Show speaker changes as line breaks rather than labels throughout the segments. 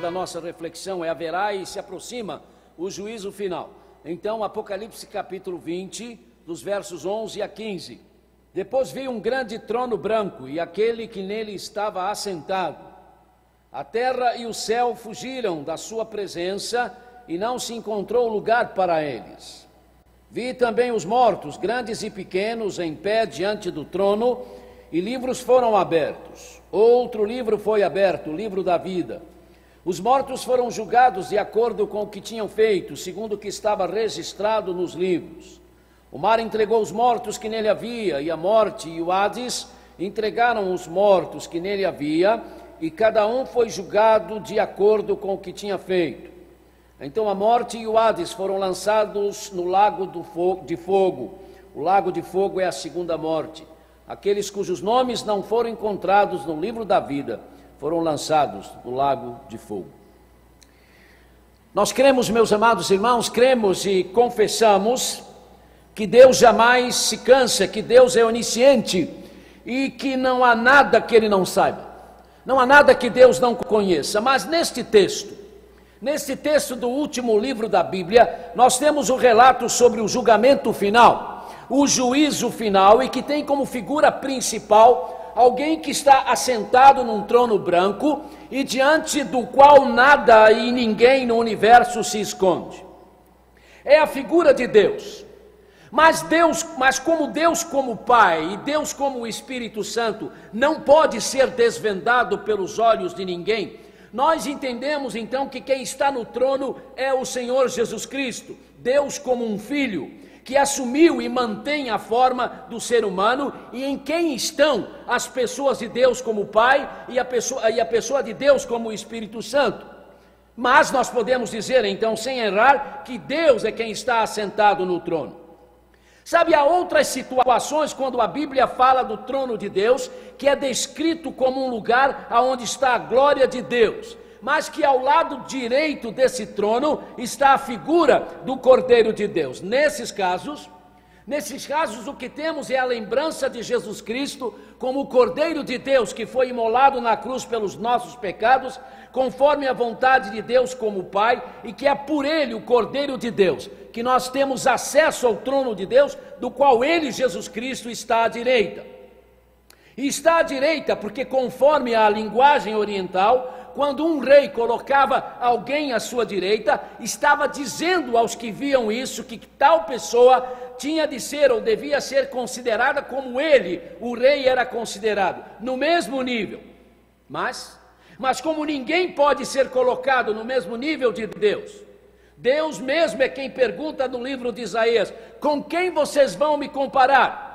da nossa reflexão é haverá e se aproxima o juízo final. Então, Apocalipse capítulo 20, dos versos 11 a 15. Depois vi um grande trono branco e aquele que nele estava assentado. A terra e o céu fugiram da sua presença e não se encontrou lugar para eles. Vi também os mortos, grandes e pequenos, em pé diante do trono, e livros foram abertos. Outro livro foi aberto, o livro da vida. Os mortos foram julgados de acordo com o que tinham feito, segundo o que estava registrado nos livros. O mar entregou os mortos que nele havia, e a morte e o Hades entregaram os mortos que nele havia, e cada um foi julgado de acordo com o que tinha feito. Então a morte e o Hades foram lançados no lago de fogo. O lago de fogo é a segunda morte. Aqueles cujos nomes não foram encontrados no livro da vida foram lançados no lago de fogo. Nós cremos, meus amados irmãos, cremos e confessamos que Deus jamais se cansa, que Deus é onisciente e que não há nada que Ele não saiba, não há nada que Deus não conheça. Mas neste texto, neste texto do último livro da Bíblia, nós temos o um relato sobre o julgamento final o juízo final e que tem como figura principal alguém que está assentado num trono branco e diante do qual nada e ninguém no universo se esconde. É a figura de Deus. Mas Deus, mas como Deus como Pai e Deus como Espírito Santo não pode ser desvendado pelos olhos de ninguém, nós entendemos então que quem está no trono é o Senhor Jesus Cristo, Deus como um filho, que assumiu e mantém a forma do ser humano e em quem estão as pessoas de Deus como Pai e a pessoa, e a pessoa de Deus como Espírito Santo. Mas nós podemos dizer então, sem errar, que Deus é quem está assentado no trono. Sabe, há outras situações quando a Bíblia fala do trono de Deus, que é descrito como um lugar onde está a glória de Deus mas que ao lado direito desse trono está a figura do Cordeiro de Deus. Nesses casos, nesses casos o que temos é a lembrança de Jesus Cristo como o Cordeiro de Deus que foi imolado na cruz pelos nossos pecados, conforme a vontade de Deus como Pai, e que é por ele o Cordeiro de Deus que nós temos acesso ao trono de Deus, do qual ele, Jesus Cristo, está à direita. E está à direita porque, conforme a linguagem oriental, quando um rei colocava alguém à sua direita, estava dizendo aos que viam isso que tal pessoa tinha de ser ou devia ser considerada como ele, o rei, era considerado, no mesmo nível. Mas, mas como ninguém pode ser colocado no mesmo nível de Deus, Deus mesmo é quem pergunta no livro de Isaías: com quem vocês vão me comparar?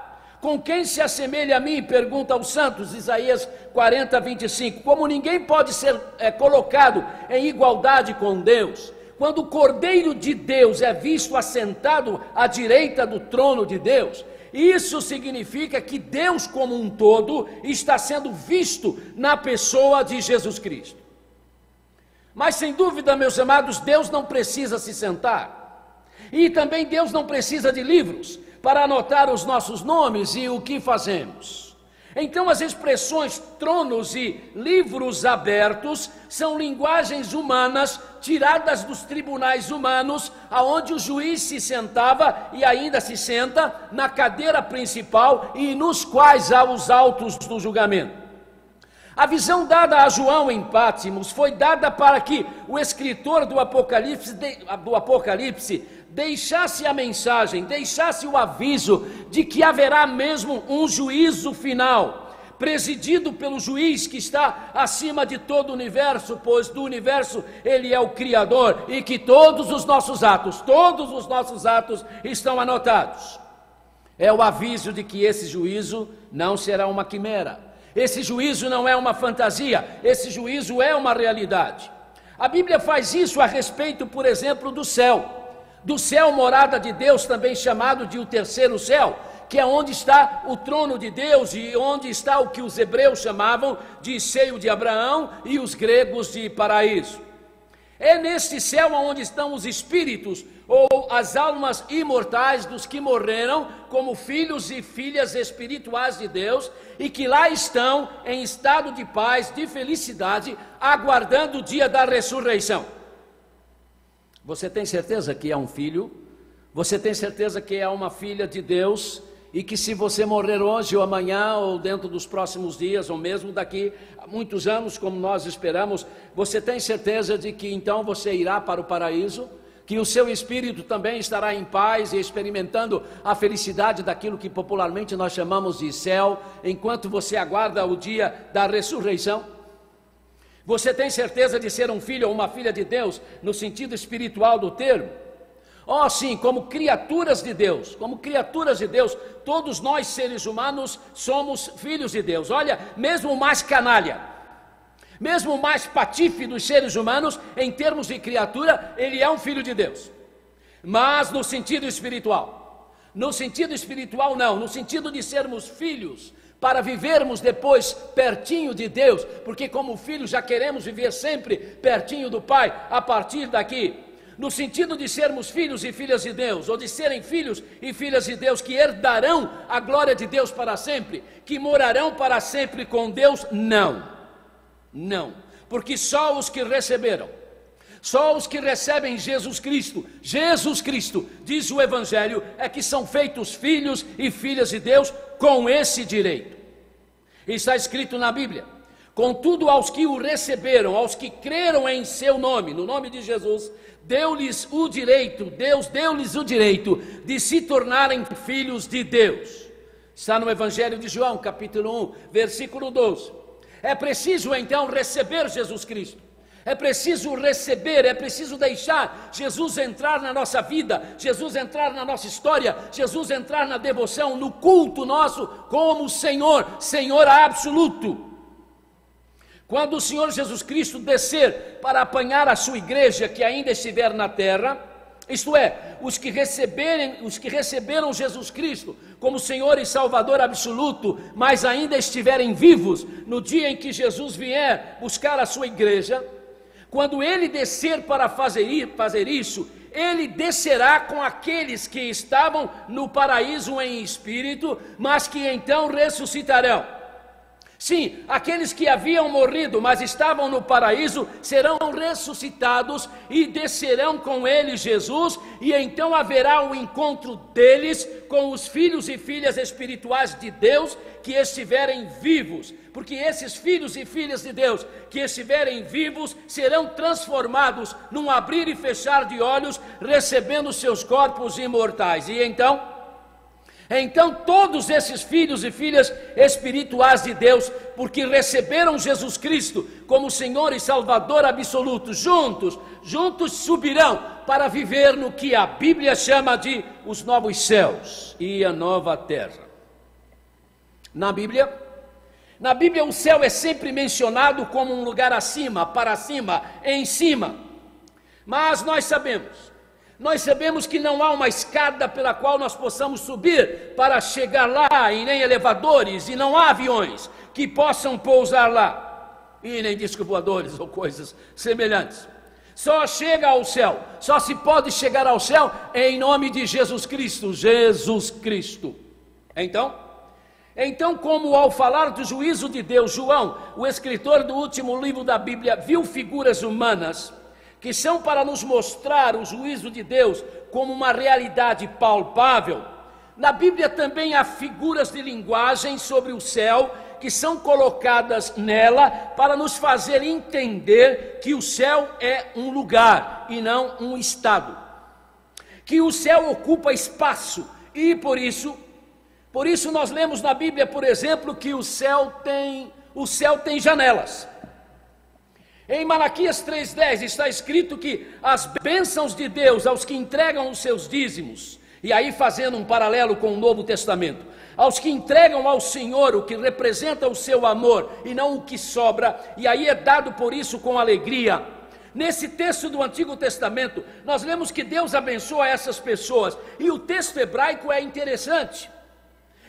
Com quem se assemelha a mim? Pergunta aos santos, Isaías 40, 25. Como ninguém pode ser é, colocado em igualdade com Deus, quando o Cordeiro de Deus é visto assentado à direita do trono de Deus, isso significa que Deus, como um todo, está sendo visto na pessoa de Jesus Cristo. Mas sem dúvida, meus amados, Deus não precisa se sentar. E também Deus não precisa de livros para anotar os nossos nomes e o que fazemos. Então, as expressões tronos e livros abertos são linguagens humanas tiradas dos tribunais humanos, aonde o juiz se sentava e ainda se senta na cadeira principal e nos quais há os autos do julgamento. A visão dada a João em Pátimos foi dada para que o escritor do Apocalipse, do Apocalipse deixasse a mensagem, deixasse o aviso de que haverá mesmo um juízo final, presidido pelo juiz que está acima de todo o universo, pois do universo ele é o Criador, e que todos os nossos atos, todos os nossos atos estão anotados. É o aviso de que esse juízo não será uma quimera, esse juízo não é uma fantasia, esse juízo é uma realidade. A Bíblia faz isso a respeito, por exemplo, do céu do céu morada de Deus, também chamado de o terceiro céu, que é onde está o trono de Deus e onde está o que os hebreus chamavam de seio de Abraão e os gregos de paraíso. É neste céu onde estão os espíritos, ou as almas imortais dos que morreram como filhos e filhas espirituais de Deus e que lá estão em estado de paz, de felicidade, aguardando o dia da ressurreição. Você tem certeza que é um filho? Você tem certeza que é uma filha de Deus? E que se você morrer hoje ou amanhã, ou dentro dos próximos dias, ou mesmo daqui a muitos anos, como nós esperamos, você tem certeza de que então você irá para o paraíso? Que o seu espírito também estará em paz e experimentando a felicidade daquilo que popularmente nós chamamos de céu, enquanto você aguarda o dia da ressurreição? Você tem certeza de ser um filho ou uma filha de Deus no sentido espiritual do termo? Oh, sim, como criaturas de Deus, como criaturas de Deus, todos nós seres humanos somos filhos de Deus. Olha, mesmo o mais canalha, mesmo o mais patife dos seres humanos, em termos de criatura, ele é um filho de Deus. Mas no sentido espiritual. No sentido espiritual, não. No sentido de sermos filhos, para vivermos depois pertinho de Deus, porque como filhos já queremos viver sempre pertinho do Pai, a partir daqui. No sentido de sermos filhos e filhas de Deus, ou de serem filhos e filhas de Deus que herdarão a glória de Deus para sempre, que morarão para sempre com Deus, não. Não, porque só os que receberam, só os que recebem Jesus Cristo, Jesus Cristo, diz o Evangelho, é que são feitos filhos e filhas de Deus com esse direito. Está escrito na Bíblia. Contudo, aos que o receberam, aos que creram em seu nome, no nome de Jesus, deu-lhes o direito, Deus deu-lhes o direito de se tornarem filhos de Deus. Está no Evangelho de João, capítulo 1, versículo 12. É preciso então receber Jesus Cristo. É preciso receber, é preciso deixar Jesus entrar na nossa vida, Jesus entrar na nossa história, Jesus entrar na devoção, no culto nosso como Senhor, Senhor absoluto. Quando o Senhor Jesus Cristo descer para apanhar a sua igreja que ainda estiver na terra, isto é, os que receberem, os que receberam Jesus Cristo como Senhor e Salvador absoluto, mas ainda estiverem vivos no dia em que Jesus vier buscar a sua igreja, quando ele descer para fazer, fazer isso, ele descerá com aqueles que estavam no paraíso em espírito, mas que então ressuscitarão. Sim, aqueles que haviam morrido, mas estavam no paraíso, serão ressuscitados e descerão com ele Jesus, e então haverá o encontro deles com os filhos e filhas espirituais de Deus que estiverem vivos, porque esses filhos e filhas de Deus que estiverem vivos serão transformados num abrir e fechar de olhos, recebendo seus corpos imortais. E então então, todos esses filhos e filhas espirituais de Deus, porque receberam Jesus Cristo como Senhor e Salvador absoluto, juntos, juntos subirão para viver no que a Bíblia chama de os novos céus e a nova terra. Na Bíblia, na Bíblia o céu é sempre mencionado como um lugar acima, para cima, em cima. Mas nós sabemos nós sabemos que não há uma escada pela qual nós possamos subir para chegar lá, e nem elevadores, e não há aviões que possam pousar lá, e nem discos voadores ou coisas semelhantes. Só chega ao céu, só se pode chegar ao céu em nome de Jesus Cristo, Jesus Cristo. Então, então, como ao falar do juízo de Deus, João, o escritor do último livro da Bíblia, viu figuras humanas, que são para nos mostrar o juízo de Deus como uma realidade palpável. Na Bíblia também há figuras de linguagem sobre o céu que são colocadas nela para nos fazer entender que o céu é um lugar e não um estado. Que o céu ocupa espaço e por isso, por isso nós lemos na Bíblia, por exemplo, que o céu tem, o céu tem janelas. Em Malaquias 3,10 está escrito que as bênçãos de Deus aos que entregam os seus dízimos, e aí fazendo um paralelo com o Novo Testamento, aos que entregam ao Senhor o que representa o seu amor e não o que sobra, e aí é dado por isso com alegria. Nesse texto do Antigo Testamento, nós lemos que Deus abençoa essas pessoas, e o texto hebraico é interessante.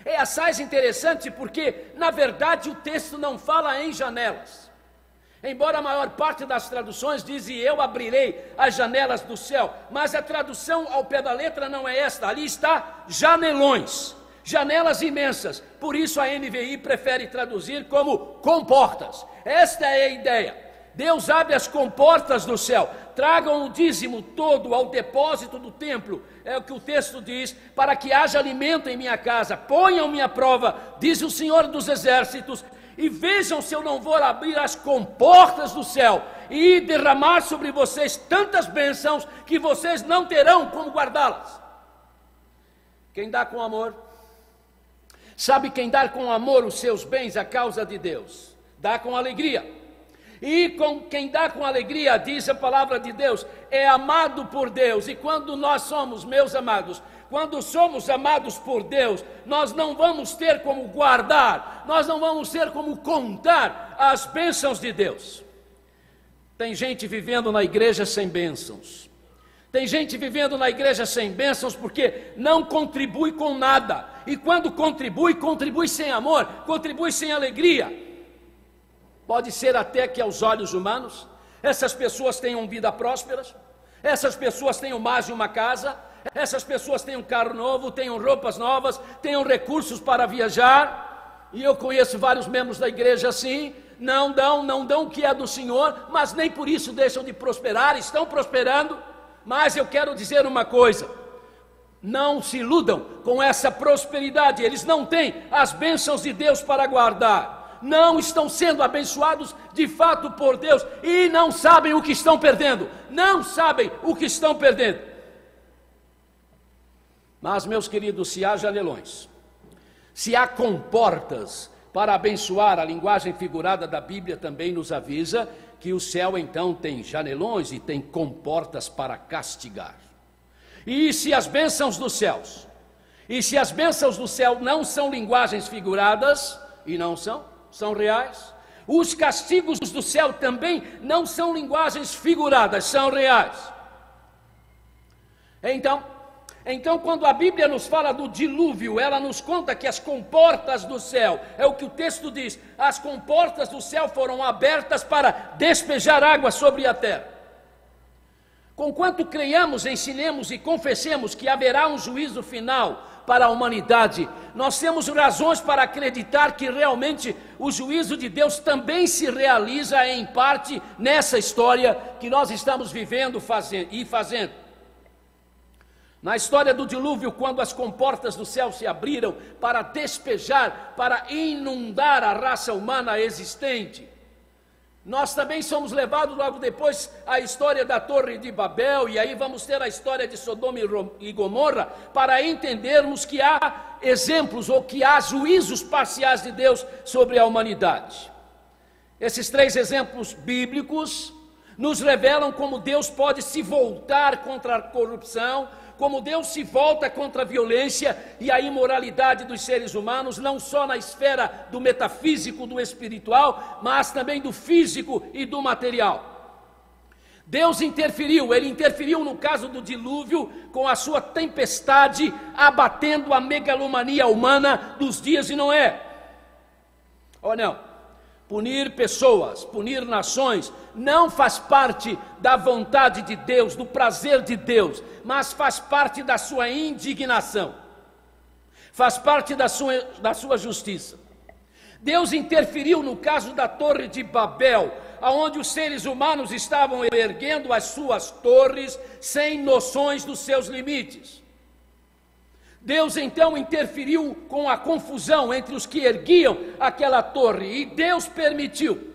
É assaz interessante porque, na verdade, o texto não fala em janelas. Embora a maior parte das traduções diz e eu abrirei as janelas do céu, mas a tradução ao pé da letra não é esta, ali está janelões, janelas imensas. Por isso a NVI prefere traduzir como comportas. Esta é a ideia. Deus abre as comportas do céu, tragam o dízimo todo ao depósito do templo, é o que o texto diz, para que haja alimento em minha casa, ponham-me à prova, diz o Senhor dos Exércitos, e vejam se eu não vou abrir as comportas do céu e derramar sobre vocês tantas bênçãos que vocês não terão como guardá-las. Quem dá com amor, sabe quem dá com amor os seus bens à causa de Deus, dá com alegria. E com quem dá com alegria, diz a palavra de Deus, é amado por Deus. E quando nós somos, meus amados, quando somos amados por Deus, nós não vamos ter como guardar, nós não vamos ter como contar as bênçãos de Deus. Tem gente vivendo na igreja sem bênçãos. Tem gente vivendo na igreja sem bênçãos porque não contribui com nada. E quando contribui, contribui sem amor, contribui sem alegria. Pode ser até que aos olhos humanos essas pessoas tenham vida prósperas, essas pessoas tenham mais de uma casa, essas pessoas têm um carro novo, tenham roupas novas, tenham recursos para viajar. E eu conheço vários membros da igreja assim, não dão, não dão o que é do Senhor, mas nem por isso deixam de prosperar, estão prosperando. Mas eu quero dizer uma coisa: não se iludam com essa prosperidade, eles não têm as bênçãos de Deus para guardar, não estão sendo abençoados de fato por Deus e não sabem o que estão perdendo, não sabem o que estão perdendo. Mas, meus queridos, se há janelões, se há comportas para abençoar, a linguagem figurada da Bíblia também nos avisa que o céu então tem janelões e tem comportas para castigar. E se as bênçãos dos céus, e se as bênçãos do céu não são linguagens figuradas, e não são, são reais, os castigos do céu também não são linguagens figuradas, são reais. Então, então, quando a Bíblia nos fala do dilúvio, ela nos conta que as comportas do céu, é o que o texto diz, as comportas do céu foram abertas para despejar água sobre a terra. Conquanto creiamos, ensinemos e confessemos que haverá um juízo final para a humanidade, nós temos razões para acreditar que realmente o juízo de Deus também se realiza em parte nessa história que nós estamos vivendo e fazendo. Na história do dilúvio, quando as comportas do céu se abriram para despejar, para inundar a raça humana existente, nós também somos levados logo depois à história da Torre de Babel, e aí vamos ter a história de Sodoma e Gomorra, para entendermos que há exemplos ou que há juízos parciais de Deus sobre a humanidade. Esses três exemplos bíblicos nos revelam como Deus pode se voltar contra a corrupção, como Deus se volta contra a violência e a imoralidade dos seres humanos, não só na esfera do metafísico, do espiritual, mas também do físico e do material. Deus interferiu, ele interferiu no caso do dilúvio com a sua tempestade, abatendo a megalomania humana dos dias de Noé. Ou não? Punir pessoas, punir nações, não faz parte da vontade de Deus, do prazer de Deus, mas faz parte da sua indignação, faz parte da sua, da sua justiça. Deus interferiu no caso da Torre de Babel, aonde os seres humanos estavam erguendo as suas torres sem noções dos seus limites. Deus então interferiu com a confusão entre os que erguiam aquela torre e Deus permitiu.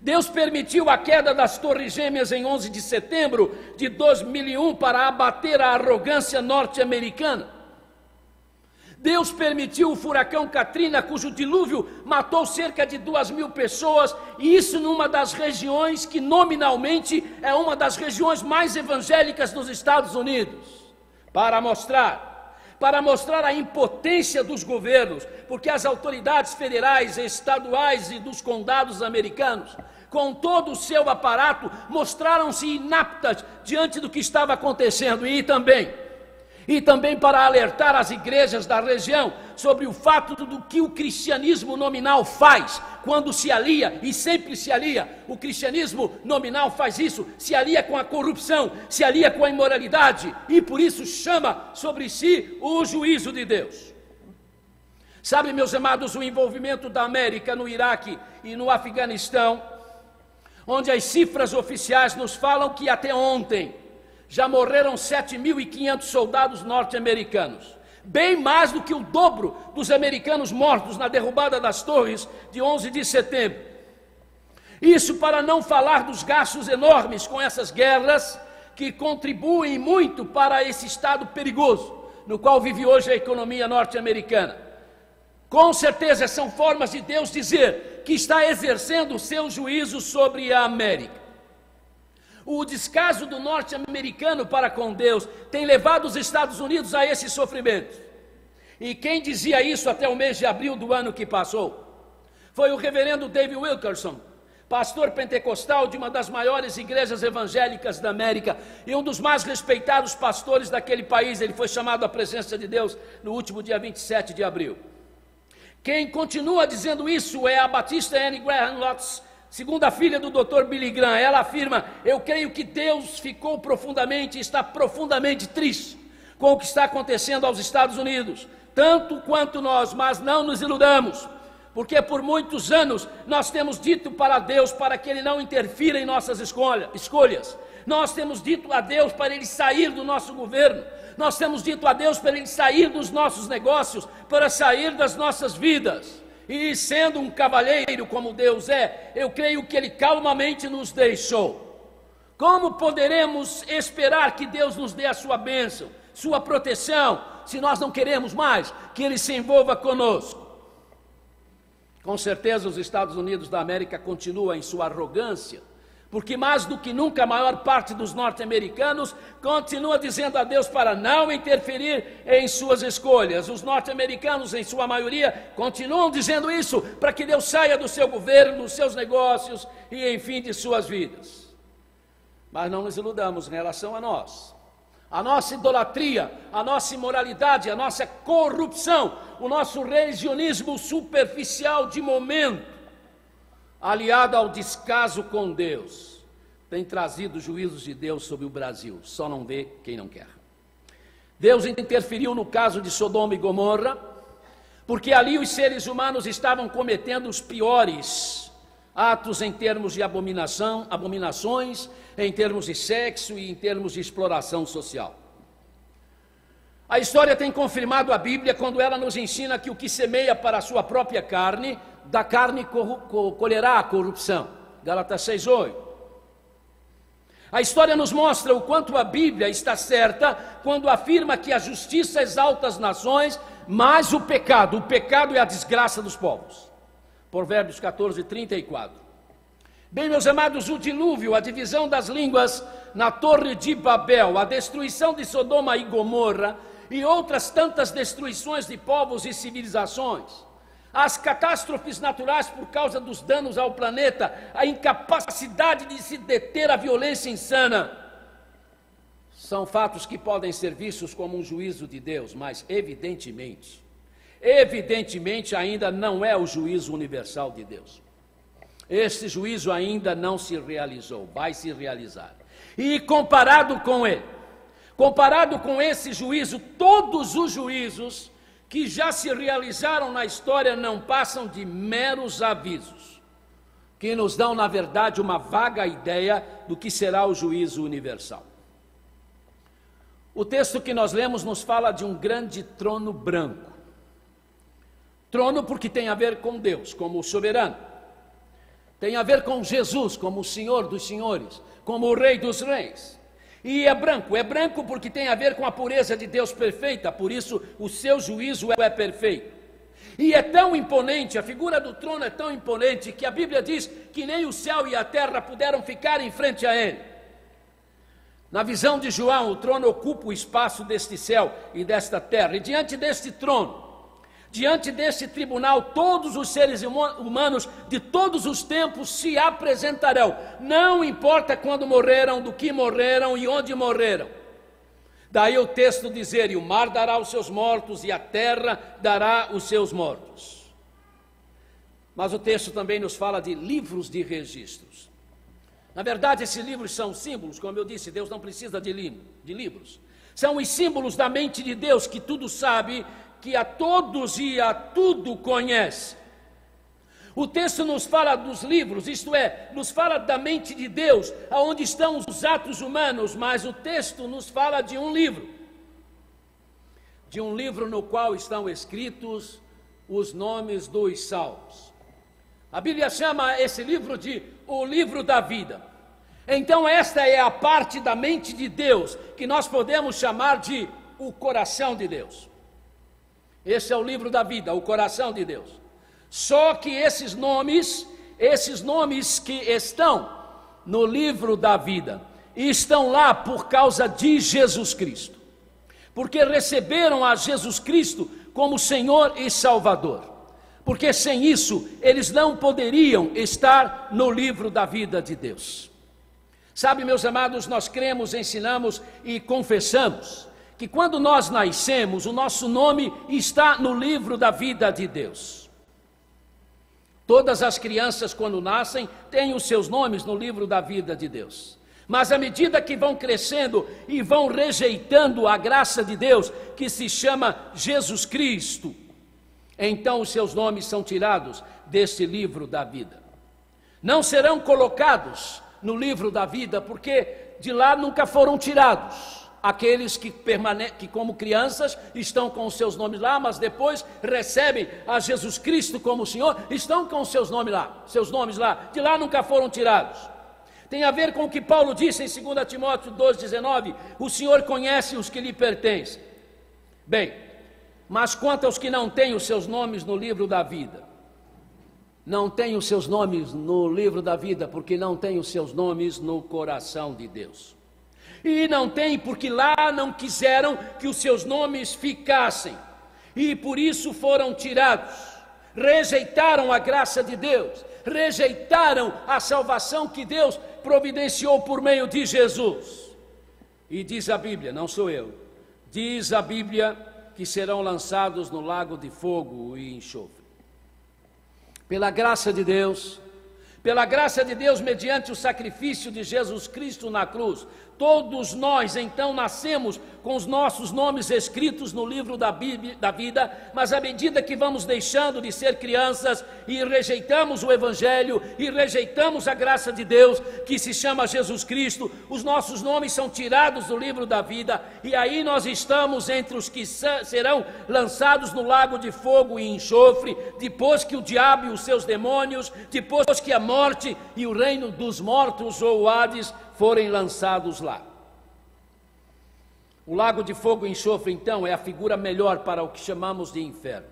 Deus permitiu a queda das Torres Gêmeas em 11 de setembro de 2001 para abater a arrogância norte-americana. Deus permitiu o furacão Katrina, cujo dilúvio matou cerca de duas mil pessoas, e isso numa das regiões que nominalmente é uma das regiões mais evangélicas dos Estados Unidos, para mostrar para mostrar a impotência dos governos, porque as autoridades federais, estaduais e dos condados americanos, com todo o seu aparato, mostraram-se inaptas diante do que estava acontecendo e também e também para alertar as igrejas da região sobre o fato do que o cristianismo nominal faz quando se alia, e sempre se alia, o cristianismo nominal faz isso, se alia com a corrupção, se alia com a imoralidade, e por isso chama sobre si o juízo de Deus. Sabe, meus amados, o envolvimento da América no Iraque e no Afeganistão, onde as cifras oficiais nos falam que até ontem, já morreram 7.500 soldados norte-americanos, bem mais do que o dobro dos americanos mortos na derrubada das torres de 11 de setembro. Isso para não falar dos gastos enormes com essas guerras que contribuem muito para esse estado perigoso no qual vive hoje a economia norte-americana. Com certeza são formas de Deus dizer que está exercendo o seu juízo sobre a América. O descaso do norte-americano para com Deus tem levado os Estados Unidos a esse sofrimento. E quem dizia isso até o mês de abril do ano que passou? Foi o reverendo David Wilkerson, pastor pentecostal de uma das maiores igrejas evangélicas da América e um dos mais respeitados pastores daquele país. Ele foi chamado à presença de Deus no último dia 27 de abril. Quem continua dizendo isso é a Batista Anne Graham Lotz, Segunda filha do Dr. Billy Graham, ela afirma: Eu creio que Deus ficou profundamente, está profundamente triste com o que está acontecendo aos Estados Unidos, tanto quanto nós, mas não nos iludamos, porque por muitos anos nós temos dito para Deus para que Ele não interfira em nossas escolha, escolhas, nós temos dito a Deus para Ele sair do nosso governo, nós temos dito a Deus para Ele sair dos nossos negócios, para sair das nossas vidas. E sendo um cavalheiro como Deus é, eu creio que Ele calmamente nos deixou. Como poderemos esperar que Deus nos dê a sua bênção, sua proteção, se nós não queremos mais que Ele se envolva conosco? Com certeza, os Estados Unidos da América continuam em sua arrogância, porque mais do que nunca a maior parte dos norte-americanos continua dizendo a Deus para não interferir em suas escolhas. Os norte-americanos, em sua maioria, continuam dizendo isso para que Deus saia do seu governo, dos seus negócios e, enfim, de suas vidas. Mas não nos iludamos em relação a nós. A nossa idolatria, a nossa imoralidade, a nossa corrupção, o nosso religionismo superficial de momento aliada ao descaso com Deus, tem trazido juízos de Deus sobre o Brasil, só não vê quem não quer. Deus interferiu no caso de Sodoma e Gomorra, porque ali os seres humanos estavam cometendo os piores atos em termos de abominação, abominações, em termos de sexo e em termos de exploração social. A história tem confirmado a Bíblia quando ela nos ensina que o que semeia para a sua própria carne da carne colherá a corrupção. Gálatas 6:8. A história nos mostra o quanto a Bíblia está certa quando afirma que a justiça exalta as nações, mas o pecado, o pecado é a desgraça dos povos. Provérbios 14, 34. Bem, meus amados, o dilúvio, a divisão das línguas na Torre de Babel, a destruição de Sodoma e Gomorra e outras tantas destruições de povos e civilizações as catástrofes naturais por causa dos danos ao planeta, a incapacidade de se deter a violência insana, são fatos que podem ser vistos como um juízo de Deus, mas evidentemente, evidentemente ainda não é o juízo universal de Deus. Esse juízo ainda não se realizou, vai se realizar. E comparado com ele, comparado com esse juízo, todos os juízos que já se realizaram na história não passam de meros avisos, que nos dão, na verdade, uma vaga ideia do que será o juízo universal. O texto que nós lemos nos fala de um grande trono branco. Trono porque tem a ver com Deus, como o soberano. Tem a ver com Jesus, como o Senhor dos senhores, como o Rei dos reis. E é branco, é branco porque tem a ver com a pureza de Deus perfeita, por isso o seu juízo é perfeito. E é tão imponente, a figura do trono é tão imponente, que a Bíblia diz que nem o céu e a terra puderam ficar em frente a ele. Na visão de João, o trono ocupa o espaço deste céu e desta terra, e diante deste trono, Diante desse tribunal, todos os seres humanos de todos os tempos se apresentarão, não importa quando morreram, do que morreram e onde morreram. Daí o texto dizer: E o mar dará os seus mortos, e a terra dará os seus mortos. Mas o texto também nos fala de livros de registros. Na verdade, esses livros são símbolos, como eu disse, Deus não precisa de, li de livros. São os símbolos da mente de Deus que tudo sabe, que a todos e a tudo conhece. O texto nos fala dos livros, isto é, nos fala da mente de Deus, aonde estão os atos humanos, mas o texto nos fala de um livro. De um livro no qual estão escritos os nomes dos salmos. A Bíblia chama esse livro de o livro da vida. Então, esta é a parte da mente de Deus que nós podemos chamar de o coração de Deus. Esse é o livro da vida, o coração de Deus. Só que esses nomes, esses nomes que estão no livro da vida, estão lá por causa de Jesus Cristo. Porque receberam a Jesus Cristo como Senhor e Salvador porque sem isso eles não poderiam estar no livro da vida de Deus. Sabe, meus amados, nós cremos, ensinamos e confessamos que quando nós nascemos, o nosso nome está no livro da vida de Deus. Todas as crianças, quando nascem, têm os seus nomes no livro da vida de Deus. Mas à medida que vão crescendo e vão rejeitando a graça de Deus, que se chama Jesus Cristo, então os seus nomes são tirados deste livro da vida. Não serão colocados no livro da vida, porque de lá nunca foram tirados. Aqueles que, que, como crianças, estão com os seus nomes lá, mas depois recebem a Jesus Cristo como Senhor, estão com os seus nomes lá, seus nomes lá, de lá nunca foram tirados. Tem a ver com o que Paulo disse em 2 Timóteo 2,19: o Senhor conhece os que lhe pertencem. Bem, mas quanto aos que não têm os seus nomes no livro da vida, não têm os seus nomes no livro da vida, porque não têm os seus nomes no coração de Deus. E não tem porque lá não quiseram que os seus nomes ficassem, e por isso foram tirados. Rejeitaram a graça de Deus, rejeitaram a salvação que Deus providenciou por meio de Jesus. E diz a Bíblia, não sou eu, diz a Bíblia que serão lançados no lago de fogo e enxofre. Pela graça de Deus, pela graça de Deus, mediante o sacrifício de Jesus Cristo na cruz, Todos nós então nascemos com os nossos nomes escritos no livro da, Bíblia, da vida, mas à medida que vamos deixando de ser crianças e rejeitamos o Evangelho e rejeitamos a graça de Deus, que se chama Jesus Cristo, os nossos nomes são tirados do livro da vida e aí nós estamos entre os que serão lançados no lago de fogo e enxofre, depois que o diabo e os seus demônios, depois que a morte e o reino dos mortos ou o Hades forem lançados lá. O lago de fogo e enxofre, então, é a figura melhor para o que chamamos de inferno.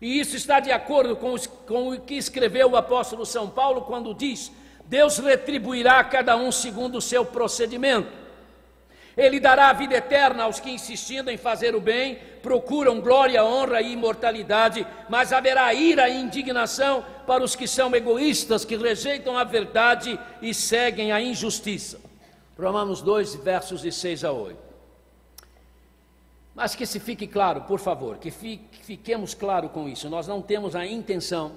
E isso está de acordo com, os, com o que escreveu o apóstolo São Paulo quando diz: Deus retribuirá a cada um segundo o seu procedimento. Ele dará a vida eterna aos que, insistindo em fazer o bem, procuram glória, honra e imortalidade, mas haverá ira e indignação para os que são egoístas, que rejeitam a verdade e seguem a injustiça. Romanos 2, versos de 6 a 8. Mas que se fique claro, por favor, que fiquemos claro com isso. Nós não temos a intenção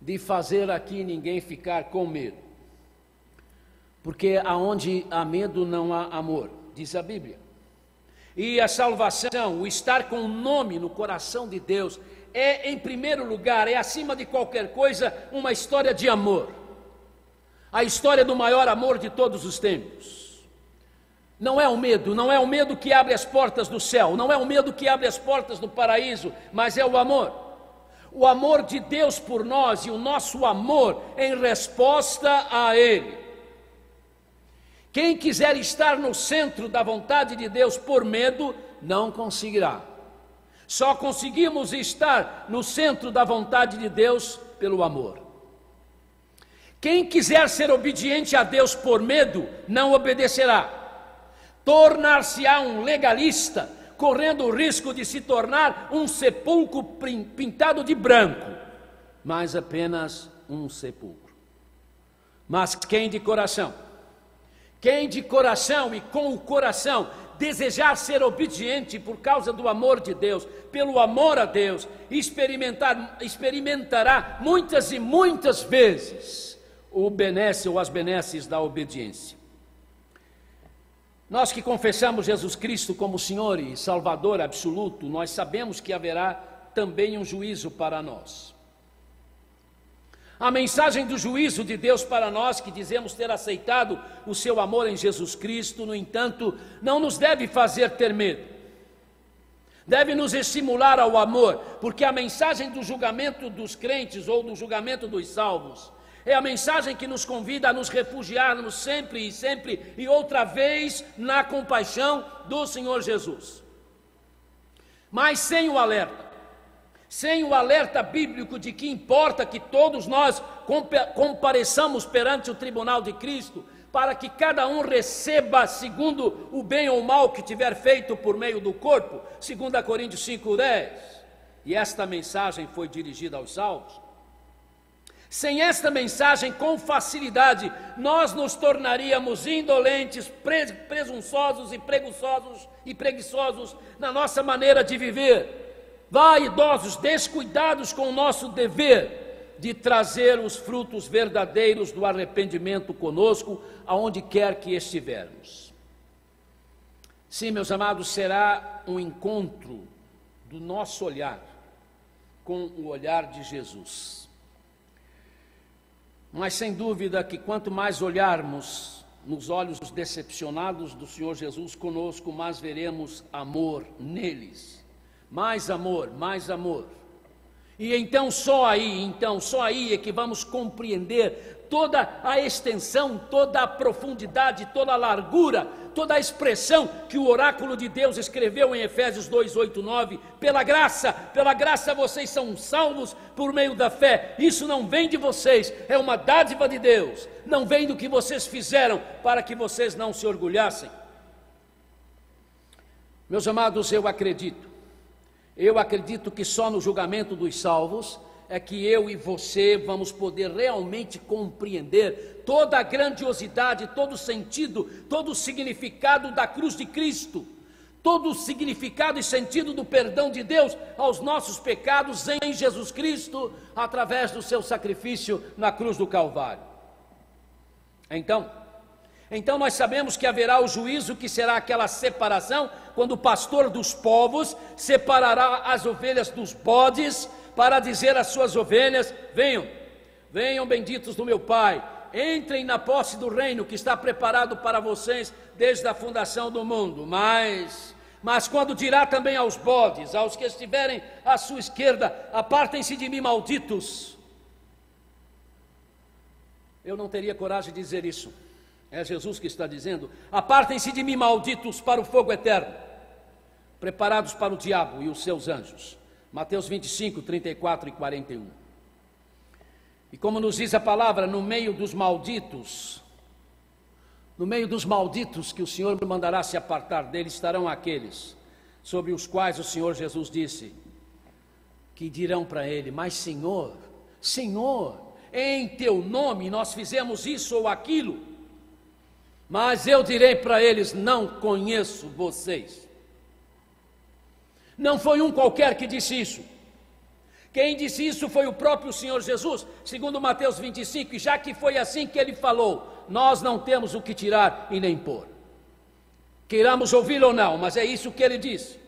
de fazer aqui ninguém ficar com medo. Porque aonde há medo não há amor diz a Bíblia. E a salvação, o estar com o nome no coração de Deus, é em primeiro lugar, é acima de qualquer coisa, uma história de amor. A história do maior amor de todos os tempos. Não é o medo, não é o medo que abre as portas do céu, não é o medo que abre as portas do paraíso, mas é o amor. O amor de Deus por nós e o nosso amor em resposta a Ele. Quem quiser estar no centro da vontade de Deus por medo, não conseguirá. Só conseguimos estar no centro da vontade de Deus pelo amor. Quem quiser ser obediente a Deus por medo, não obedecerá. Tornar-se-á um legalista, correndo o risco de se tornar um sepulcro pintado de branco, mas apenas um sepulcro. Mas quem de coração quem de coração e com o coração desejar ser obediente por causa do amor de Deus, pelo amor a Deus, experimentar, experimentará muitas e muitas vezes o benesse ou as benesses da obediência. Nós que confessamos Jesus Cristo como Senhor e Salvador absoluto, nós sabemos que haverá também um juízo para nós. A mensagem do juízo de Deus para nós que dizemos ter aceitado o seu amor em Jesus Cristo, no entanto, não nos deve fazer ter medo. Deve nos estimular ao amor, porque a mensagem do julgamento dos crentes ou do julgamento dos salvos é a mensagem que nos convida a nos refugiarmos sempre e sempre e outra vez na compaixão do Senhor Jesus. Mas sem o alerta sem o alerta bíblico de que importa que todos nós compareçamos perante o tribunal de Cristo, para que cada um receba segundo o bem ou mal que tiver feito por meio do corpo, segundo a Coríntios 5:10. E esta mensagem foi dirigida aos salvos. Sem esta mensagem, com facilidade, nós nos tornaríamos indolentes, presunçosos e preguiçosos e preguiçosos na nossa maneira de viver vaidosos, descuidados com o nosso dever de trazer os frutos verdadeiros do arrependimento conosco, aonde quer que estivermos. Sim, meus amados, será um encontro do nosso olhar com o olhar de Jesus. Mas sem dúvida que quanto mais olharmos nos olhos decepcionados do Senhor Jesus conosco, mais veremos amor neles mais amor, mais amor. E então só aí, então só aí é que vamos compreender toda a extensão, toda a profundidade, toda a largura, toda a expressão que o oráculo de Deus escreveu em Efésios 2, 8, 9. Pela graça, pela graça vocês são salvos por meio da fé. Isso não vem de vocês, é uma dádiva de Deus. Não vem do que vocês fizeram para que vocês não se orgulhassem. Meus amados, eu acredito eu acredito que só no julgamento dos salvos é que eu e você vamos poder realmente compreender toda a grandiosidade, todo o sentido, todo o significado da cruz de Cristo, todo o significado e sentido do perdão de Deus aos nossos pecados em Jesus Cristo, através do seu sacrifício na cruz do Calvário. Então, então nós sabemos que haverá o juízo, que será aquela separação, quando o pastor dos povos separará as ovelhas dos bodes, para dizer às suas ovelhas: Venham, venham benditos do meu Pai, entrem na posse do reino que está preparado para vocês desde a fundação do mundo. Mas, mas quando dirá também aos bodes, aos que estiverem à sua esquerda: Apartem-se de mim, malditos. Eu não teria coragem de dizer isso. É Jesus que está dizendo: Apartem-se de mim, malditos, para o fogo eterno, preparados para o diabo e os seus anjos. Mateus 25, 34 e 41. E como nos diz a palavra, no meio dos malditos, no meio dos malditos que o Senhor mandará se apartar dele, estarão aqueles sobre os quais o Senhor Jesus disse, que dirão para ele: Mas Senhor, Senhor, em teu nome nós fizemos isso ou aquilo. Mas eu direi para eles: não conheço vocês. Não foi um qualquer que disse isso. Quem disse isso foi o próprio Senhor Jesus, segundo Mateus 25, e já que foi assim que ele falou, nós não temos o que tirar e nem pôr. Queiramos ouvir ou não, mas é isso que ele disse.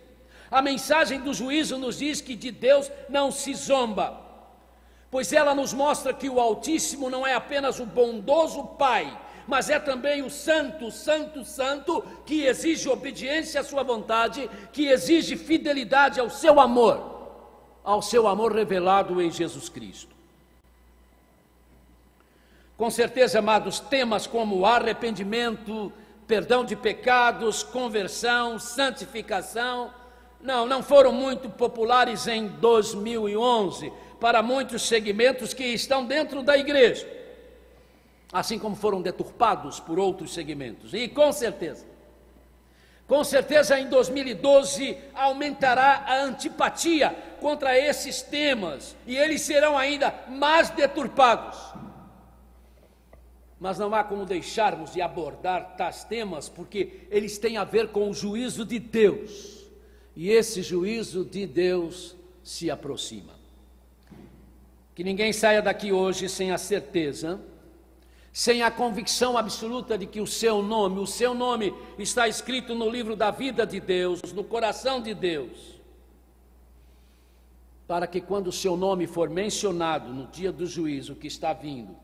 A mensagem do juízo nos diz que de Deus não se zomba, pois ela nos mostra que o Altíssimo não é apenas o bondoso Pai, mas é também o santo, santo, santo, que exige obediência à sua vontade, que exige fidelidade ao seu amor, ao seu amor revelado em Jesus Cristo. Com certeza, amados, temas como arrependimento, perdão de pecados, conversão, santificação, não, não foram muito populares em 2011 para muitos segmentos que estão dentro da igreja assim como foram deturpados por outros segmentos. E com certeza, com certeza em 2012 aumentará a antipatia contra esses temas e eles serão ainda mais deturpados. Mas não há como deixarmos de abordar tais temas, porque eles têm a ver com o juízo de Deus. E esse juízo de Deus se aproxima. Que ninguém saia daqui hoje sem a certeza, sem a convicção absoluta de que o seu nome, o seu nome está escrito no livro da vida de Deus, no coração de Deus para que quando o seu nome for mencionado no dia do juízo que está vindo,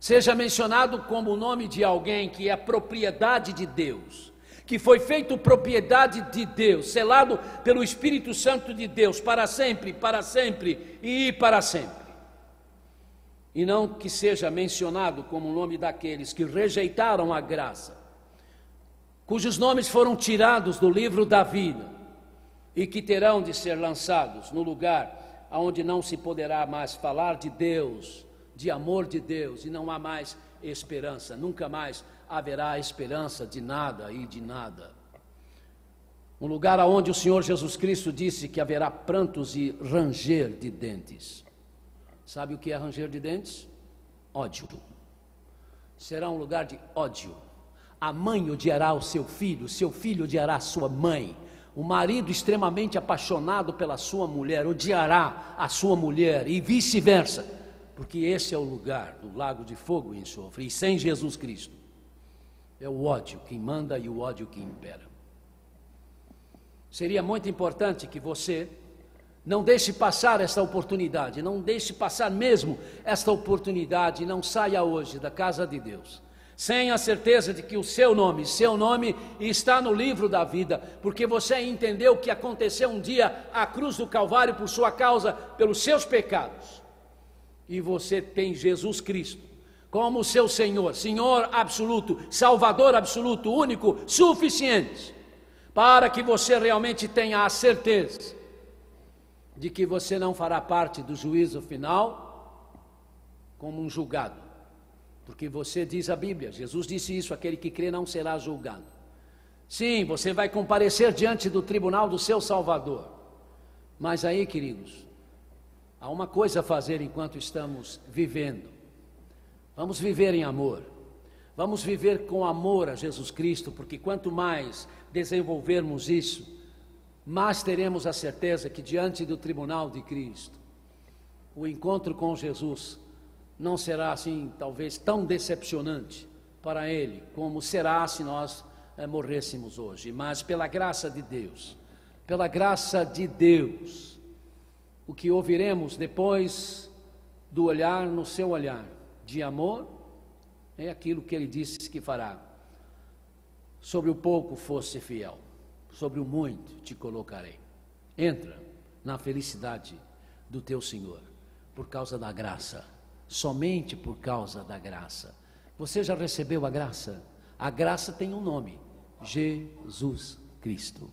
seja mencionado como o nome de alguém que é propriedade de Deus, que foi feito propriedade de Deus, selado pelo Espírito Santo de Deus para sempre, para sempre e para sempre. E não que seja mencionado como o nome daqueles que rejeitaram a graça, cujos nomes foram tirados do livro da vida e que terão de ser lançados no lugar onde não se poderá mais falar de Deus, de amor de Deus, e não há mais esperança, nunca mais haverá esperança de nada e de nada. Um lugar onde o Senhor Jesus Cristo disse que haverá prantos e ranger de dentes. Sabe o que é ranger de dentes? Ódio. Será um lugar de ódio. A mãe odiará o seu filho, seu filho odiará a sua mãe. O marido extremamente apaixonado pela sua mulher odiará a sua mulher e vice-versa, porque esse é o lugar do lago de fogo e enxofre, e sem Jesus Cristo é o ódio que manda e o ódio que impera. Seria muito importante que você não deixe passar esta oportunidade, não deixe passar mesmo esta oportunidade, não saia hoje da casa de Deus sem a certeza de que o seu nome, seu nome está no livro da vida, porque você entendeu que aconteceu um dia à cruz do Calvário por sua causa, pelos seus pecados. E você tem Jesus Cristo como seu Senhor, Senhor absoluto, Salvador absoluto, único, suficiente, para que você realmente tenha a certeza de que você não fará parte do juízo final como um julgado porque você diz a Bíblia, Jesus disse isso: aquele que crê não será julgado. Sim, você vai comparecer diante do tribunal do seu Salvador. Mas aí, queridos, há uma coisa a fazer enquanto estamos vivendo. Vamos viver em amor. Vamos viver com amor a Jesus Cristo, porque quanto mais desenvolvermos isso, mais teremos a certeza que diante do tribunal de Cristo, o encontro com Jesus não será assim, talvez, tão decepcionante para ele como será se nós é, morrêssemos hoje. Mas pela graça de Deus, pela graça de Deus, o que ouviremos depois do olhar no seu olhar de amor é aquilo que ele disse que fará. Sobre o pouco fosse fiel, sobre o muito te colocarei. Entra na felicidade do teu Senhor, por causa da graça somente por causa da graça. Você já recebeu a graça? A graça tem um nome: Jesus Cristo.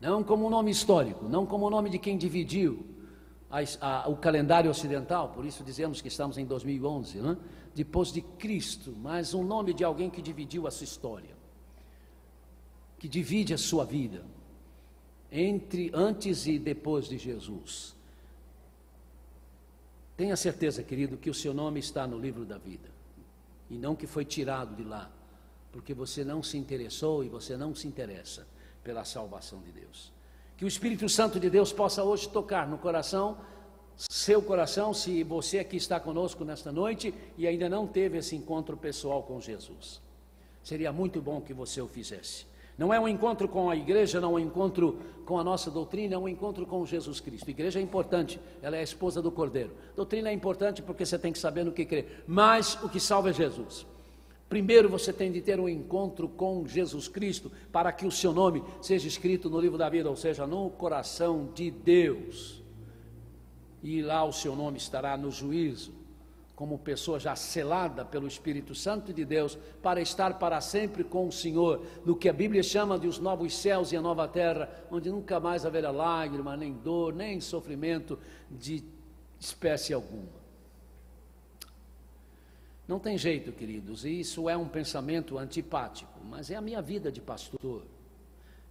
Não como um nome histórico, não como o nome de quem dividiu a, a, o calendário ocidental, por isso dizemos que estamos em 2011, né? depois de Cristo, mas um nome de alguém que dividiu a sua história, que divide a sua vida entre antes e depois de Jesus. Tenha certeza, querido, que o seu nome está no livro da vida e não que foi tirado de lá, porque você não se interessou e você não se interessa pela salvação de Deus. Que o Espírito Santo de Deus possa hoje tocar no coração, seu coração, se você aqui está conosco nesta noite e ainda não teve esse encontro pessoal com Jesus. Seria muito bom que você o fizesse. Não é um encontro com a igreja, não é um encontro com a nossa doutrina, é um encontro com Jesus Cristo. A igreja é importante, ela é a esposa do Cordeiro. Doutrina é importante porque você tem que saber no que crer, mas o que salva é Jesus. Primeiro você tem de ter um encontro com Jesus Cristo para que o seu nome seja escrito no livro da vida, ou seja, no coração de Deus. E lá o seu nome estará no juízo como pessoa já selada pelo Espírito Santo de Deus, para estar para sempre com o Senhor, no que a Bíblia chama de os novos céus e a nova terra, onde nunca mais haverá lágrima, nem dor, nem sofrimento de espécie alguma. Não tem jeito, queridos, e isso é um pensamento antipático, mas é a minha vida de pastor.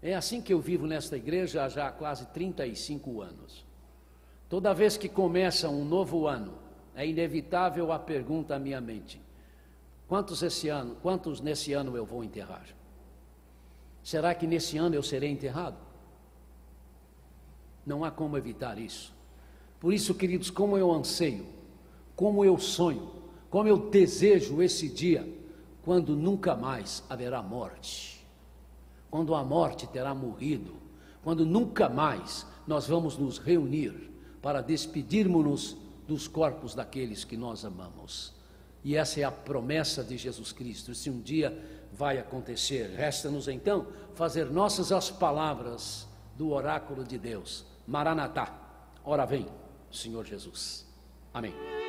É assim que eu vivo nesta igreja há já quase 35 anos. Toda vez que começa um novo ano, é inevitável a pergunta à minha mente: Quantos esse ano, quantos nesse ano eu vou enterrar? Será que nesse ano eu serei enterrado? Não há como evitar isso. Por isso, queridos, como eu anseio, como eu sonho, como eu desejo esse dia, quando nunca mais haverá morte, quando a morte terá morrido, quando nunca mais nós vamos nos reunir para despedirmos-nos dos corpos daqueles que nós amamos. E essa é a promessa de Jesus Cristo. Se um dia vai acontecer, resta-nos então fazer nossas as palavras do oráculo de Deus. Maranatá, ora vem, Senhor Jesus. Amém.